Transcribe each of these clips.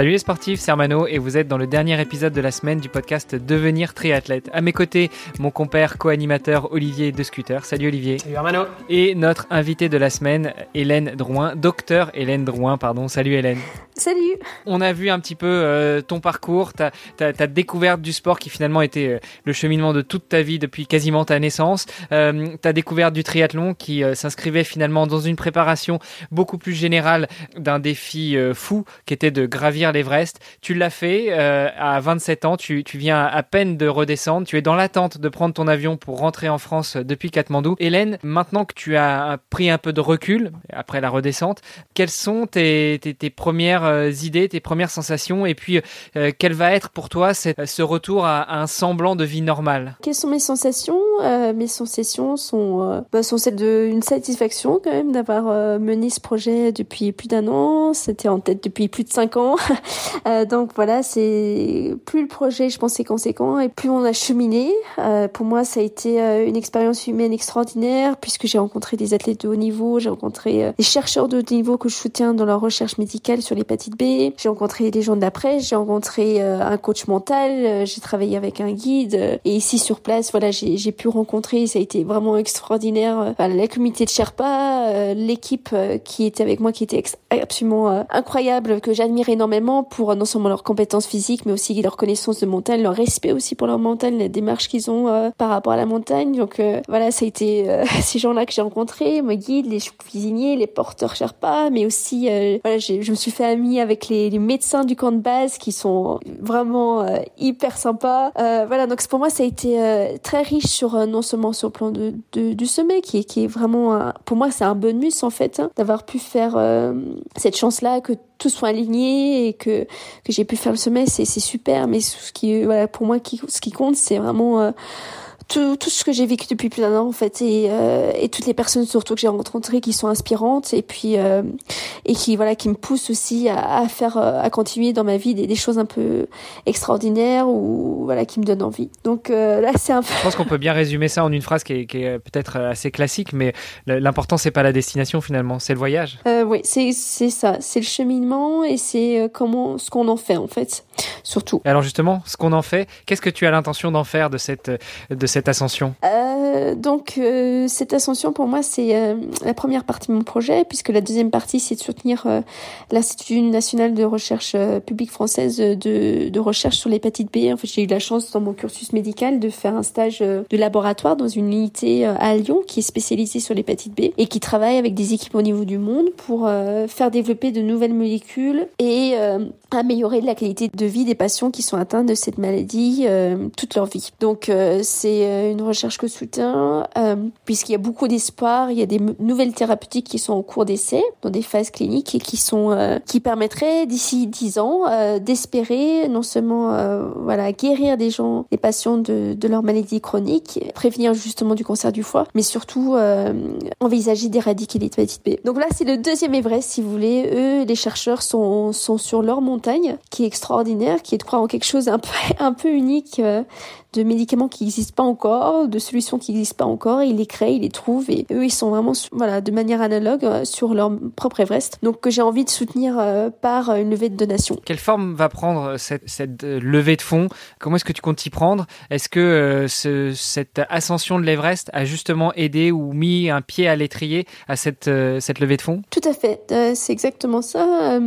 Salut les sportifs, c'est Armano et vous êtes dans le dernier épisode de la semaine du podcast Devenir triathlète. À mes côtés, mon compère co-animateur Olivier de Scooter. Salut Olivier. Salut Armano. Et notre invité de la semaine, Hélène Drouin, docteur Hélène Drouin, pardon. Salut Hélène. Salut. On a vu un petit peu euh, ton parcours, ta, découverte du sport qui finalement était euh, le cheminement de toute ta vie depuis quasiment ta naissance, euh, ta découverte du triathlon qui s'inscrivait finalement dans une préparation beaucoup plus générale d'un défi fou qui était de gravir l'Everest. Tu l'as fait à 27 ans, tu, viens à peine de redescendre, tu es dans l'attente de prendre ton avion pour rentrer en France depuis Katmandou. Hélène, maintenant que tu as pris un peu de recul après la redescente, quelles sont tes premières euh, idées, tes premières sensations et puis euh, quel va être pour toi cette, ce retour à, un semblant de vie normale? Quelles sont mes sensations? Euh, Mes sensations sont, bah, sont celles d'une satisfaction quand même d'avoir mené ce projet depuis plus d'un an. C'était en tête depuis plus de cinq ans. Euh, donc voilà, c'est plus le projet, je pense, est conséquent et plus on a cheminé. Euh, pour moi, ça a été euh, une expérience humaine extraordinaire puisque j'ai rencontré des athlètes de haut niveau, j'ai rencontré des chercheurs de haut niveau que je soutiens dans leur recherche médicale sur l'hépatite B. J'ai rencontré des gens de la presse, j'ai rencontré un coach mental, j'ai travaillé avec un guide et ici sur place, voilà, j'ai pu rencontrer, ça a été vraiment extraordinaire. Voilà, la communauté de Sherpa, l'équipe qui était avec moi, qui était absolument incroyable, que j'admire énormément pour non seulement leurs compétences physiques, mais aussi leur connaissance de montagne, leur respect aussi pour leur montagne, les démarches qu'ils ont euh, par rapport à la montagne. Donc euh, voilà, ça a été euh, ces gens-là que j'ai rencontrés, mes guides, les cuisiniers, les porteurs Sherpa, mais aussi voilà, je me suis fait avec les, médecins du camp de base qui sont vraiment hyper sympas. voilà, donc pour moi ça a été très riche sur non seulement sur le plan de, du sommet, qui est, vraiment pour moi c'est un bonus en fait hein, d'avoir pu faire cette chance-là que tout soit aligné et que que j'ai pu faire le sommet c'est super mais ce qui voilà pour moi ce qui compte c'est vraiment euh, tout, tout ce que j'ai vécu depuis plus d'un an en fait et, euh, et toutes les personnes surtout que j'ai rencontrées qui sont inspirantes et puis euh, et qui voilà qui me poussent aussi à, à faire euh, à continuer dans ma vie des, des, choses un peu extraordinaires ou voilà qui me donnent envie. Donc euh, là c'est un peu je pense qu'on peut bien résumer ça en une phrase qui est, qui est peut-être assez classique mais l'important c'est pas la destination finalement c'est le voyage. Oui c'est c'est ça. C'est le cheminement et c'est comment ce qu'on en fait en fait surtout. Alors justement ce qu'on en fait qu'est-ce que tu as l'intention d'en faire de cette de cette ascension? Euh, Donc euh, cette ascension pour moi c'est euh, la première partie de mon projet puisque la deuxième partie c'est de soutenir l'Institut national de recherche publique française de, de recherche sur l'hépatite B. En fait j'ai eu la chance dans mon cursus médical de faire un stage de laboratoire dans une unité à Lyon qui est spécialisée sur l'hépatite B et qui travaille avec des équipes au niveau du monde pour faire développer de nouvelles molécules et améliorer la qualité de vie des patients qui sont atteints de cette maladie toute leur vie. Donc c'est une recherche que soutient, euh, puisqu'il y a beaucoup d'espoir. Il y a des nouvelles thérapeutiques qui sont en cours d'essai, dans des phases cliniques, et qui sont euh, qui permettraient d'ici dix ans euh, d'espérer non seulement euh, voilà guérir des gens, des patients de, leur maladie chronique, prévenir justement du cancer du foie, mais surtout euh, envisager d'éradiquer l'hépatite B. Donc là, c'est le deuxième Everest, si vous voulez. Eux, les chercheurs sont sont sur leur montagne, qui est extraordinaire, qui est de croire en quelque chose un peu un peu unique de médicaments qui n'existent pas encore, de solutions qui n'existent pas encore, et ils les créent, ils les trouvent, et eux, ils sont vraiment, voilà, de manière analogue euh, sur leur propre Everest. Donc, que j'ai envie de soutenir euh, par une levée de donation. Quelle forme va prendre cette, cette levée de fonds? Comment est-ce que tu comptes t'y prendre? Est-ce que euh, ce, cette ascension de l'Everest a justement aidé ou mis un pied à l'étrier à cette, euh, cette levée de fonds? Tout à fait, euh, c'est exactement ça.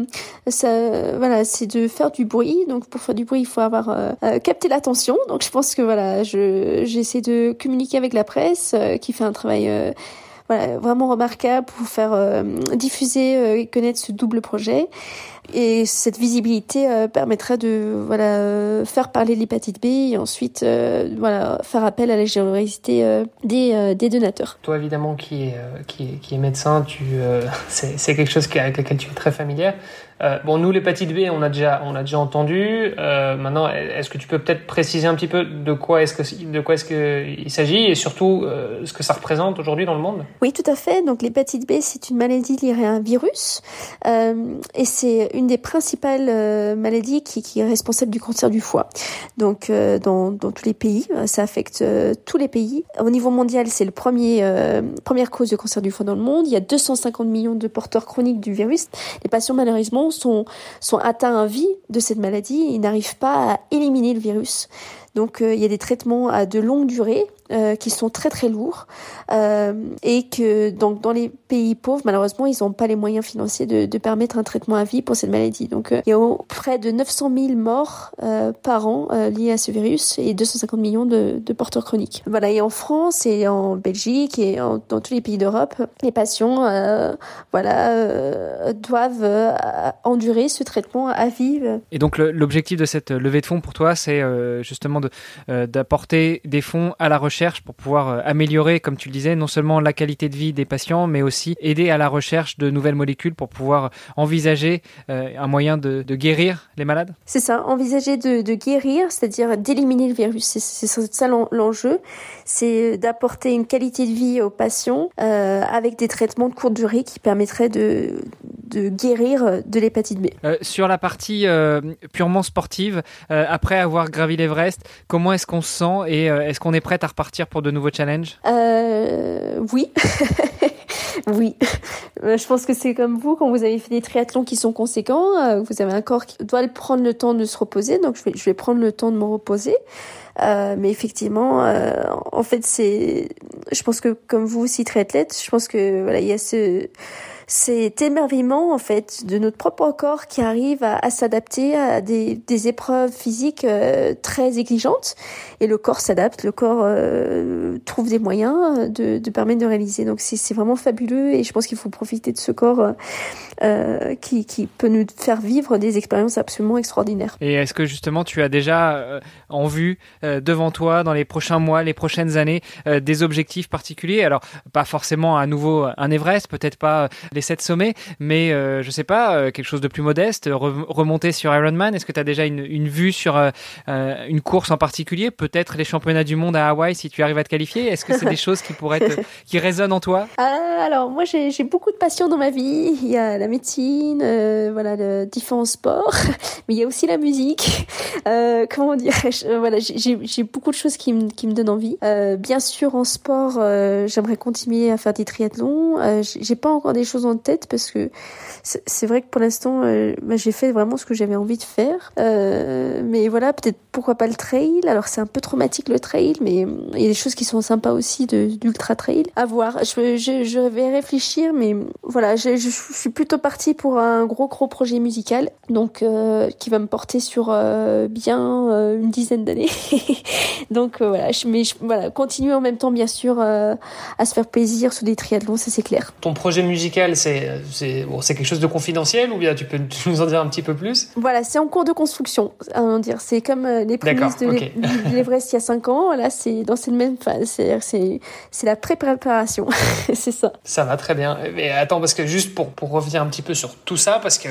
ça voilà, c'est de faire du bruit. Donc, pour faire du bruit, il faut avoir capté l'attention. Donc, je pense que voilà, je j'essaie de communiquer avec la presse euh, qui fait un travail euh, voilà, vraiment remarquable pour faire euh, diffuser et connaître ce double projet. Et cette visibilité permettrait de voilà faire parler l'hépatite B et ensuite voilà faire appel à la générosité des, des donateurs. Toi évidemment qui est qui est, qui est médecin, tu c'est quelque chose avec lequel tu es très familière. Euh, bon, nous, l'hépatite B, on a déjà, on a déjà entendu. Euh, maintenant, est-ce que tu peux peut-être préciser un petit peu de quoi est-ce que, de quoi est-ce qu'il s'agit et surtout euh, ce que ça représente aujourd'hui dans le monde? Oui, tout à fait. Donc, l'hépatite B, c'est une maladie liée à un virus et c'est une des principales maladies qui, est responsable du cancer du foie. Donc, dans, dans tous les pays, ça affecte tous les pays. Au niveau mondial, c'est premier première cause de cancer du foie dans le monde. Il y a 250 millions de porteurs chroniques du virus. Les patients, malheureusement, sont, atteints à vie de cette maladie, ils n'arrivent pas à éliminer le virus. Donc euh, il y a des traitements à de longue durée euh, qui sont très très lourds euh, et que donc dans les pays pauvres malheureusement ils n'ont pas les moyens financiers de, permettre un traitement à vie pour cette maladie. Donc euh, il y a près de 900 000 morts euh, par an liés à ce virus et 250 millions de, de, porteurs chroniques. Voilà et en France et en Belgique et dans tous les pays d'Europe les patients voilà doivent endurer ce traitement à vie. Et donc l'objectif de cette levée de fonds pour toi c'est justement d'apporter des fonds à la recherche pour pouvoir euh, améliorer, comme tu le disais, non seulement la qualité de vie des patients, mais aussi aider à la recherche de nouvelles molécules pour pouvoir envisager euh, un moyen de, guérir les malades C'est ça, envisager de, guérir, c'est-à-dire d'éliminer le virus. C'est ça l'enjeu, c'est d'apporter une qualité de vie aux patients euh, avec des traitements de courte durée qui permettraient de, de guérir de l'hépatite B. sur la partie purement sportive, après avoir gravi l'Everest, comment est-ce qu'on se sent et est-ce qu'on est prêt à repartir partir pour de nouveaux challenges? Euh, Oui. oui. Euh, je pense que c'est comme vous, quand vous avez fait des triathlons qui sont conséquents, euh, vous avez un corps qui doit prendre le temps de se reposer, donc je vais, prendre le temps de me reposer. Mais effectivement, en fait, c'est, je pense que comme vous aussi triathlète, je pense que voilà, il y a ce cet émerveillement en fait de notre propre corps qui arrive à, s'adapter à des, des, épreuves physiques euh, très exigeantes et le corps s'adapte, le corps euh, trouve des moyens de, de, permettre de réaliser. Donc c'est vraiment fabuleux et je pense qu'il faut profiter de ce corps euh, qui, qui, peut nous faire vivre des expériences absolument extraordinaires. Et est-ce que justement tu as déjà en vue devant toi dans les prochains mois, les prochaines années des objectifs particuliers? Alors pas forcément à nouveau un Everest, peut-être pas les sept sommets, mais euh, je sais pas, euh, quelque chose de plus modeste, remonter sur Ironman. Est-ce que tu as déjà une, une vue sur euh, une course en particulier Peut-être les championnats du monde à Hawaï si tu arrives à te qualifier. Est-ce que c'est des choses qui pourraient être, qui résonnent en toi? Alors moi j'ai beaucoup de passion dans ma vie. Il y a la médecine, voilà, le, différents sports, mais il y a aussi la musique. comment dire Voilà, j'ai beaucoup de choses qui me qui me donnent envie. bien sûr en sport, j'aimerais continuer à faire des triathlons. j'ai pas encore des choses en tête parce que c'est vrai que pour l'instant, euh, bah, j'ai fait vraiment ce que j'avais envie de faire. Euh, mais voilà, peut-être pourquoi pas le trail? Alors c'est un peu traumatique le trail, mais il y a des choses qui sont sympas aussi d'ultra trail. À voir. Je, vais réfléchir, mais voilà, je, suis plutôt partie pour un gros gros projet musical, donc euh, qui va me porter sur euh, bien euh, une dizaine d'années. donc voilà, mais voilà, continuer en même temps bien sûr à se faire plaisir sur des triathlons, ça c'est clair. Ton projet musical, c'est c'est bon, quelque chose de confidentiel ou bien tu peux nous en dire un petit peu plus? Voilà, c'est en cours de construction. À dire, c'est comme euh, les prémices de l'Everest il y a 5 ans. Là, c'est dans cette même phase. C'est c'est la pré-préparation. c'est ça. Ça va très bien. Mais attends, parce que juste pour pour revenir un petit peu sur tout ça, parce que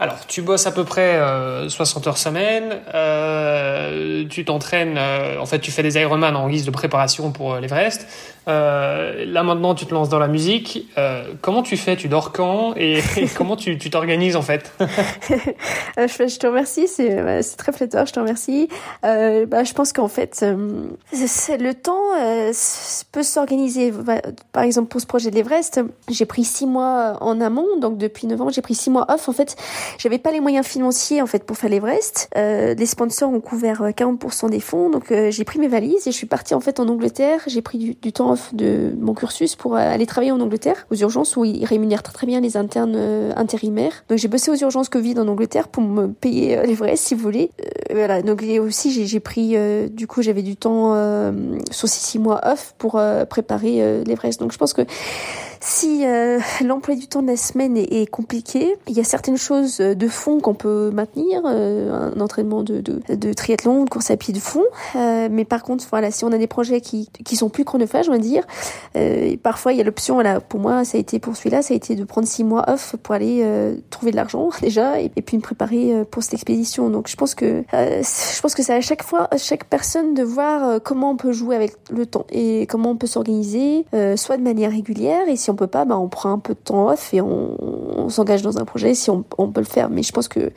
alors, tu bosses à peu près 60 euh, heures semaine, euh, tu t'entraînes, euh, en fait, tu fais des Ironman en guise de préparation pour l'Everest. là, maintenant, tu te lances dans la musique. comment tu fais? Tu dors quand? Et, comment tu t'organises, en fait? Je, te remercie, c'est très flatteur, je te remercie. Bah, je pense qu'en fait, le temps peut s'organiser. Par exemple, pour ce projet de l'Everest, j'ai pris six mois en amont, donc depuis novembre, j'ai pris six mois off, en fait j'avais pas les moyens financiers en fait pour faire l'Everest. Euh, les sponsors ont couvert 40% euh, des fonds, donc euh, j'ai pris mes valises et je suis partie en fait en Angleterre. J'ai pris du, du, temps off de mon cursus pour euh, aller travailler en Angleterre aux urgences où ils rémunèrent très, très bien les internes intérimaires. Donc j'ai bossé aux urgences Covid en Angleterre pour me payer l'Everest si vous voulez. voilà. Donc aussi j'ai pris du coup j'avais du temps sur six mois off pour préparer l'Everest. Donc je pense que si euh, l'emploi du temps de la semaine est, compliqué, il y a certaines choses de fond qu'on peut maintenir, euh, un entraînement de, de, de, triathlon, de course à pied de fond. Euh, mais par contre, voilà, si on a des projets qui, qui sont plus chronophages, on va dire, parfois il y a l'option, voilà, pour moi, ça a été pour celui-là, ça a été de prendre six mois off pour aller trouver de l'argent déjà, et, puis me préparer pour cette expédition. Donc je pense que je pense que c'est à chaque fois, à chaque personne de voir comment on peut jouer avec le temps et comment on peut s'organiser, soit de manière régulière, et on peut pas, bah, on prend un peu de temps off et on, s'engage dans un projet si on, peut le faire. Mais je pense que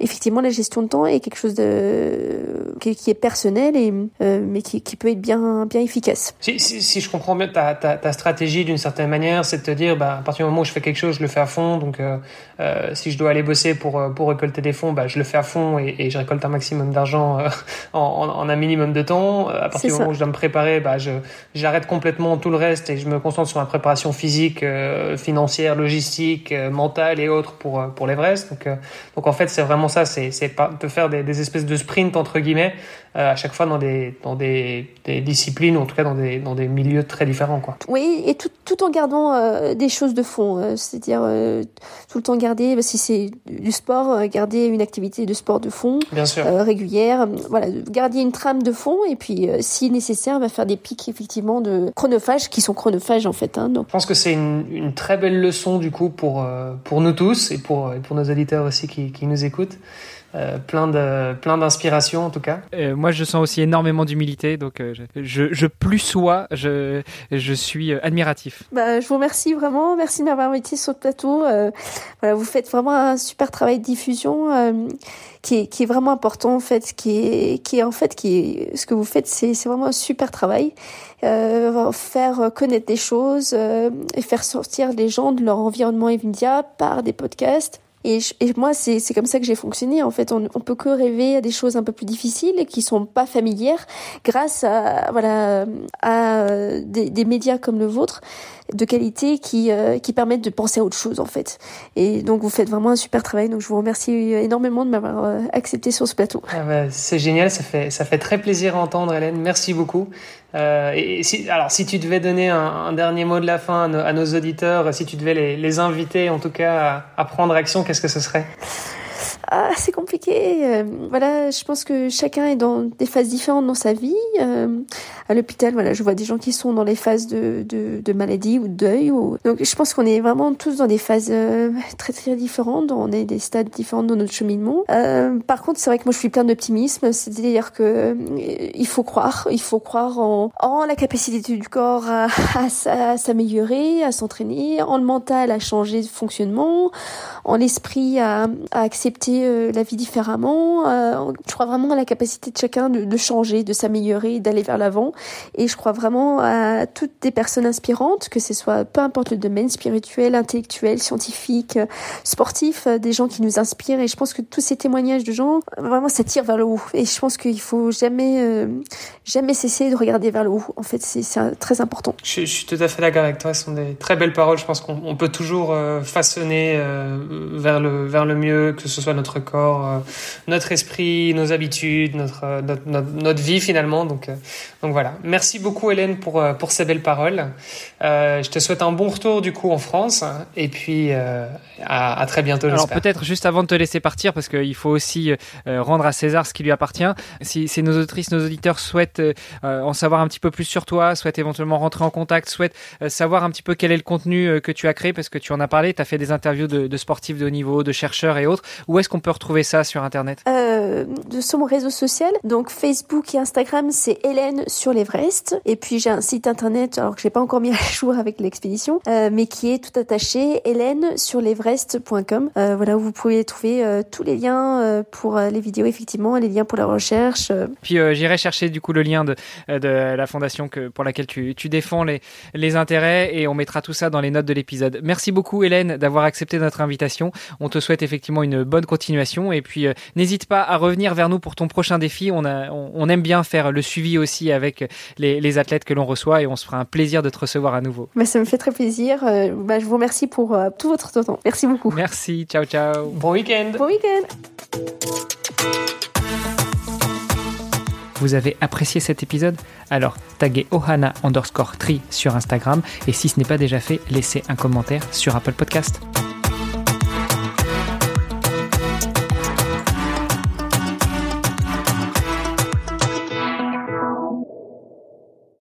effectivement, la gestion de temps est quelque chose de qui, est personnel et euh, mais qui, qui, peut être bien bien efficace. Si, si, si je comprends bien ta, ta, ta stratégie d'une certaine manière, c'est de te dire, bah, à partir du moment où je fais quelque chose, je le fais à fond. Donc, euh, euh si je dois aller bosser pour pour récolter des fonds, bah, je le fais à fond et, et je récolte un maximum d'argent en, en, un minimum de temps. À partir du moment où je dois me préparer, bah, je j'arrête complètement tout le reste et je me concentre sur ma préparation physique, financière, logistique, mentale et autres pour pour l'Everest. Donc, donc en fait, c'est vraiment ça, c'est de faire des, espèces de sprints entre guillemets à chaque fois dans des dans des, des, disciplines ou en tout cas dans des dans des milieux très différents quoi. Oui, et tout, tout en gardant euh, des choses de fond, euh, c'est-à-dire tout le temps garder bah, si c'est du sport, garder une activité de sport de fond Bien sûr. régulière, voilà, garder une trame de fond et puis si nécessaire, va bah, faire des pics effectivement de chronophages qui sont chronophages en fait hein, donc. Je pense que c'est une, une très belle leçon du coup pour pour nous tous et pour et pour nos auditeurs aussi qui qui nous écoutent. Euh, plein de plein d'inspiration en tout cas. Euh, moi, je sens aussi énormément d'humilité, donc euh, je, je, plus sois, je je suis admiratif. Bah, je vous remercie vraiment, merci de m'avoir invité sur le plateau. voilà, vous faites vraiment un super travail de diffusion qui est qui est vraiment important en fait, qui est qui est en fait qui est ce que vous faites, c'est c'est vraiment un super travail. faire connaître des choses et faire sortir les gens de leur environnement immédiat par des podcasts et, moi, c'est comme ça que j'ai fonctionné. En fait, on, on peut que rêver à des choses un peu plus difficiles et qui sont pas familières grâce à voilà à des, des médias comme le vôtre de qualité qui euh, qui permettent de penser à autre chose en fait. Et donc vous faites vraiment un super travail. Donc je vous remercie énormément de m'avoir euh, accepté sur ce plateau. Ah bah, c'est génial, ça fait ça fait très plaisir à entendre, Hélène. Merci beaucoup. Euh, et si, alors, si tu devais donner un, dernier mot de la fin à nos, à nos auditeurs, si tu devais les, inviter en tout cas à prendre action, qu'est-ce que ce serait? Ah, c'est compliqué. Euh, voilà, je pense que chacun est dans des phases différentes dans sa vie. Euh, à l'hôpital, voilà, je vois des gens qui sont dans les phases de, de, de maladie ou de deuil. Ou... Donc, je pense qu'on est vraiment tous dans des phases euh, très très différentes. On est des stades différents dans notre cheminement. Euh, par contre, c'est vrai que moi, je suis plein d'optimisme. C'est-à-dire que euh, il faut croire, il faut croire en, en la capacité du corps à, à, à s'améliorer, à s'entraîner, en le mental à changer de fonctionnement, en l'esprit à, à accepter euh, la vie différemment. Euh, je crois vraiment à la capacité de chacun de, changer, de s'améliorer, d'aller vers l'avant. Et je crois vraiment à toutes des personnes inspirantes, que ce soit peu importe le domaine, spirituel, intellectuel, scientifique, sportif, euh, des gens qui nous inspirent. Et je pense que tous ces témoignages de gens, vraiment, ça tire vers le haut. Et je pense qu'il faut jamais, jamais cesser de regarder vers le haut. En fait, c'est très important. Je, je, suis tout à fait d'accord avec toi. Ce sont des très belles paroles. Je pense qu'on peut toujours façonner vers le vers le mieux, que ce soit notre notre corps, euh, notre esprit, nos habitudes, notre, euh, notre, notre, vie finalement. Donc, euh, donc voilà. Merci beaucoup Hélène pour, pour ces belles paroles. je te souhaite un bon retour du coup en France et puis à, à, très bientôt. Alors peut-être juste avant de te laisser partir parce qu'il faut aussi rendre à César ce qui lui appartient. Si, si nos autrices, nos auditeurs souhaitent en savoir un petit peu plus sur toi, souhaitent éventuellement rentrer en contact, souhaitent savoir un petit peu quel est le contenu que tu as créé parce que tu en as parlé, tu as fait des interviews de, de sportifs de haut niveau, de chercheurs et autres. Où est-ce qu'on peut retrouver ça sur Internet? Euh, Sur mon réseau social, donc Facebook et Instagram, c'est Hélène sur l'Everest. Et puis j'ai un site internet, alors que j'ai pas encore mis à jour avec l'expédition, euh, mais qui est tout attaché, Hélène sur l'Everest.com. Euh, voilà où vous pouvez trouver euh, tous les liens euh, pour les vidéos, effectivement, les liens pour la recherche. Puis j'irai chercher du coup le lien de, de la fondation que, pour laquelle tu, tu défends les, les intérêts et on mettra tout ça dans les notes de l'épisode. Merci beaucoup Hélène d'avoir accepté notre invitation. On te souhaite effectivement une bonne continuation et puis, euh, n'hésite pas à revenir vers nous pour ton prochain défi. On, a, on, aime bien faire le suivi aussi avec les, les athlètes que l'on reçoit et on se fera un plaisir de te recevoir à nouveau. Bah, ça me fait très plaisir. Euh, bah, je vous remercie pour euh, tout votre temps. Merci beaucoup. Merci. Ciao, ciao. Bon week-end. Bon week-end. vous avez apprécié cet épisode? Alors taguez ohana underscore tree sur Instagram et si ce n'est pas déjà fait, laissez un commentaire sur Apple Podcast.